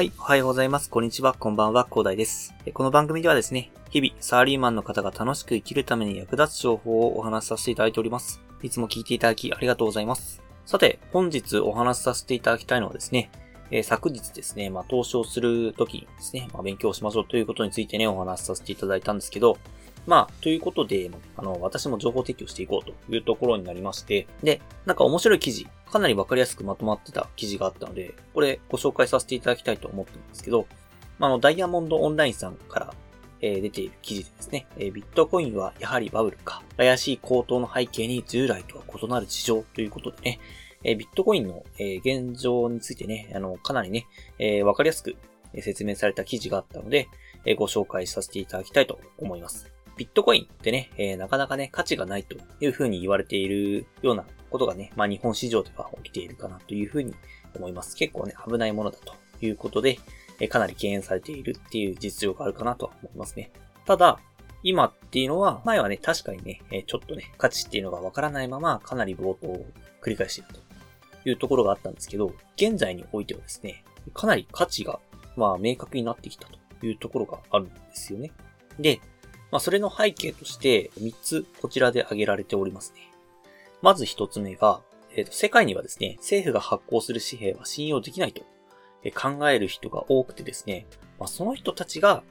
はい、おはようございます。こんにちは、こんばんは、広大です。この番組ではですね、日々、サラリーマンの方が楽しく生きるために役立つ情報をお話しさせていただいております。いつも聞いていただきありがとうございます。さて、本日お話しさせていただきたいのはですね、え、昨日ですね、まあ、投資をするときにですね、まあ、勉強しましょうということについてね、お話しさせていただいたんですけど、まあ、ということで、あの、私も情報提供していこうというところになりまして、で、なんか面白い記事、かなりわかりやすくまとまってた記事があったので、これご紹介させていただきたいと思ってるんですけど、あ、の、ダイヤモンドオンラインさんから、えー、出ている記事でですね、えー、ビットコインはやはりバブルか、怪しい高騰の背景に従来とは異なる事情ということでね、えー、ビットコインの、え現状についてね、あの、かなりね、えわかりやすく説明された記事があったので、えご紹介させていただきたいと思います。ビットコインってね、えー、なかなかね、価値がないというふうに言われているようなことがね、まあ日本市場では起きているかなというふうに思います。結構ね、危ないものだということで、えー、かなり敬遠されているっていう実情があるかなとは思いますね。ただ、今っていうのは、前はね、確かにね、えちょっとね、価値っていうのがわからないまま、かなり冒頭を繰り返しているというところがあったんですけど、現在においてはですね、かなり価値が、まあ、明確になってきたというところがあるんですよね。で、まあ、それの背景として3つこちらで挙げられておりますね。まず1つ目が、えーと、世界にはですね、政府が発行する紙幣は信用できないと考える人が多くてですね、まあ、その人たちが、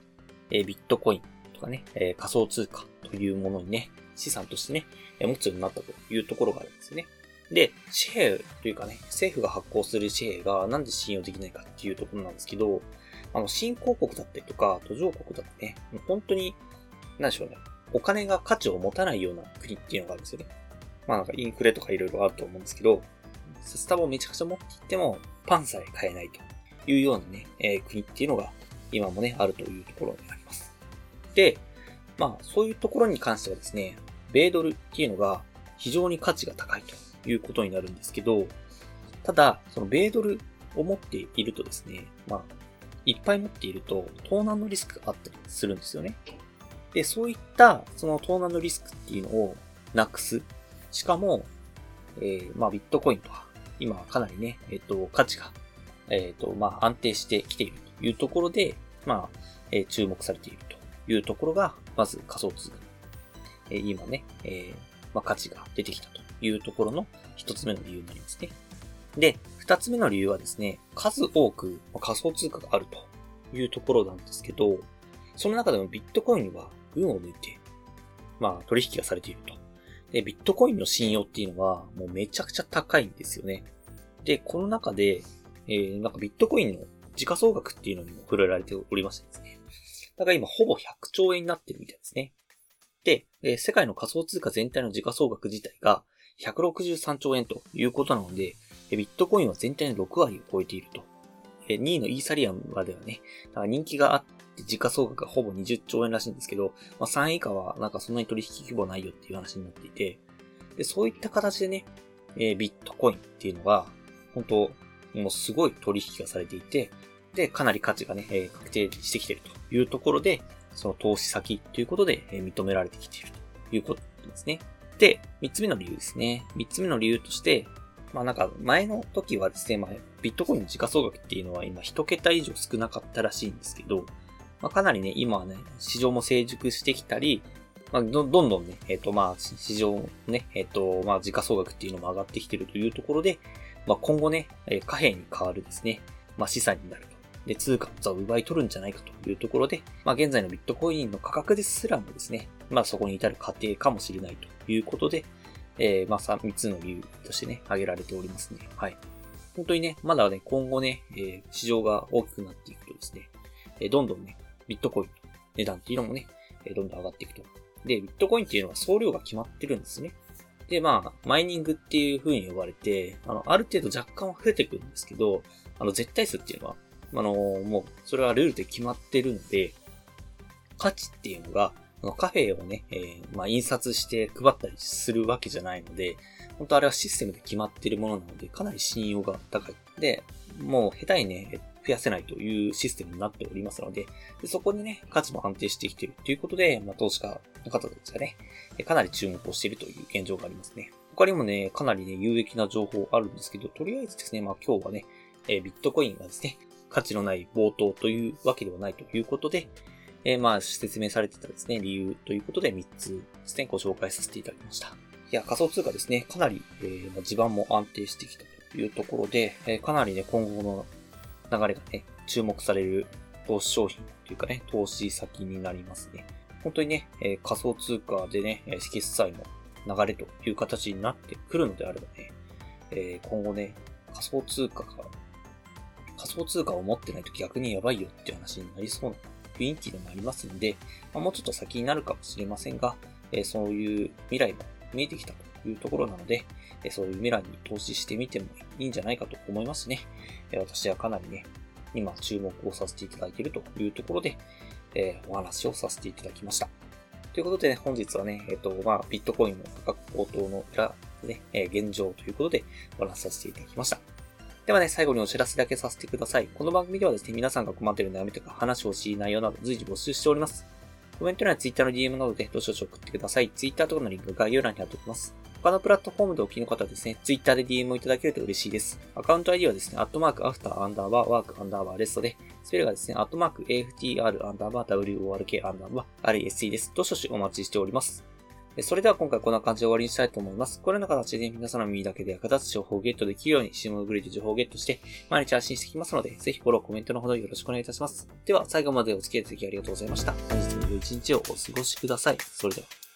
えー、ビットコインとかね、えー、仮想通貨というものにね、資産としてね、持つようになったというところがあるんですよね。で、紙幣というかね、政府が発行する紙幣がなんで信用できないかっていうところなんですけど、あの、新興国だったりとか、途上国だとね、本当になんでしょうね。お金が価値を持たないような国っていうのがあるんですよね。まあなんかインフレとかいろいろあると思うんですけど、札束をめちゃくちゃ持っていっても、パンさえ買えないというようなね、えー、国っていうのが今もね、あるというところになります。で、まあそういうところに関してはですね、米ドルっていうのが非常に価値が高いということになるんですけど、ただ、その米ドルを持っているとですね、まあ、いっぱい持っていると、盗難のリスクがあったりするんですよね。で、そういった、その盗難のリスクっていうのをなくす。しかも、えー、まあ、ビットコインとか、今はかなりね、えっ、ー、と、価値が、えっ、ー、と、まあ、安定してきているというところで、まあ、えー、注目されているというところが、まず仮想通貨。えー、今ね、えー、まあ、価値が出てきたというところの一つ目の理由になりますね。で、二つ目の理由はですね、数多く仮想通貨があるというところなんですけど、その中でもビットコインは運を抜いて、まあ、取引がされていると。で、ビットコインの信用っていうのは、もうめちゃくちゃ高いんですよね。で、この中で、えー、なんかビットコインの時価総額っていうのにも触れられておりましてですね。だから今ほぼ100兆円になってるみたいですね。で、えー、世界の仮想通貨全体の時価総額自体が163兆円ということなので、ビットコインは全体の6割を超えていると。2位のイーサリアムまではね、人気があっ時価総額がほぼ20兆円らしいんですけど、まあ、3位以下はなんかそんなに取引規模ないよっていう話になっていて、で、そういった形でね、えー、ビットコインっていうのが、本当もうすごい取引がされていて、で、かなり価値がね、えー、確定してきてるというところで、その投資先ということで、えー、認められてきているということですね。で、三つ目の理由ですね。三つ目の理由として、まあなんか前の時はですね、まあビットコインの時価総額っていうのは今一桁以上少なかったらしいんですけど、まあ、かなりね、今はね、市場も成熟してきたり、まあ、どどんどんね、えっ、ー、と、まあ、市場ね、えっ、ー、と、まあ、時価総額っていうのも上がってきてるというところで、まあ、今後ね、え貨幣に変わるですね、まあ、資産になると。で、通貨を奪い取るんじゃないかというところで、まあ、現在のビットコインの価格ですらもですね、まあ、そこに至る過程かもしれないということで、えー、まあ、3つの理由としてね、挙げられておりますね。はい。本当にね、まだね、今後ね、えー、市場が大きくなっていくとですね、えー、どんどんね、ビットコインの値段っていうのもね、どんどん上がっていくと。で、ビットコインっていうのは総量が決まってるんですね。で、まあ、マイニングっていう風に呼ばれて、あの、ある程度若干は増えてくるんですけど、あの、絶対数っていうのは、あの、もう、それはルールで決まってるので、価値っていうのが、のカフェをね、えー、まあ、印刷して配ったりするわけじゃないので、本当あれはシステムで決まってるものなので、かなり信用が高い。で、もう下手にね、増やせないというシステムになっておりますので、でそこにね、価値も安定してきているということで、まあ、投資家の方たちがね、かなり注目をしているという現状がありますね。他にもね、かなりね、有益な情報あるんですけど、とりあえずですね、まあ今日はね、えー、ビットコインがですね、価値のない冒頭というわけではないということで、えー、まあ、説明されてたですね、理由ということで3つですね、ご紹介させていただきました。いや、仮想通貨ですね、かなり、えー、地盤も安定してきたというところで、えー、かなりね、今後の流れがね、注目される投資商品というかね、投資先になりますね。本当にね、えー、仮想通貨でね、決済の流れという形になってくるのであればね、えー、今後ね、仮想通貨が、仮想通貨を持ってないと逆にやばいよっていう話になりそうな雰囲気でもありますんで、まあ、もうちょっと先になるかもしれませんが、えー、そういう未来も見えてきたというところなので、え、そういう未来に投資してみてもいいんじゃないかと思いますね。え、私はかなりね、今注目をさせていただいているというところで、えー、お話をさせていただきました。ということでね、本日はね、えっ、ー、と、まあ、ビットコインの価格高騰の裏、ね、えー、現状ということでお話しさせていただきました。ではね、最後にお知らせだけさせてください。この番組ではですね、皆さんが困っている悩みとか話してほしい内容など随時募集しております。コメント欄や Twitter の DM などでどしどし送ってください。Twitter とかのリンク概要欄に貼っておきます。他のプラットフォームでお聞きの方はですね、Twitter で DM をいただけると嬉しいです。アカウント ID はですね、アットマーク after アンダーバー work アンダーバー rest で、スペルがですね、アットマーク AFTR アンダーバー WORK アンダーバー RST です。どしどしお待ちしております。それでは今回こんな感じで終わりにしたいと思います。このような形で皆さんの耳だけで役立つ情報をゲットできるように、シムグリで情報をゲットして、毎日発信していきますので、ぜひフォロー、コメントのほどよろしくお願いいたします。では、最後までお付き合いいただきありがとうございました。本日も良い一日をお過ごしください。それでは。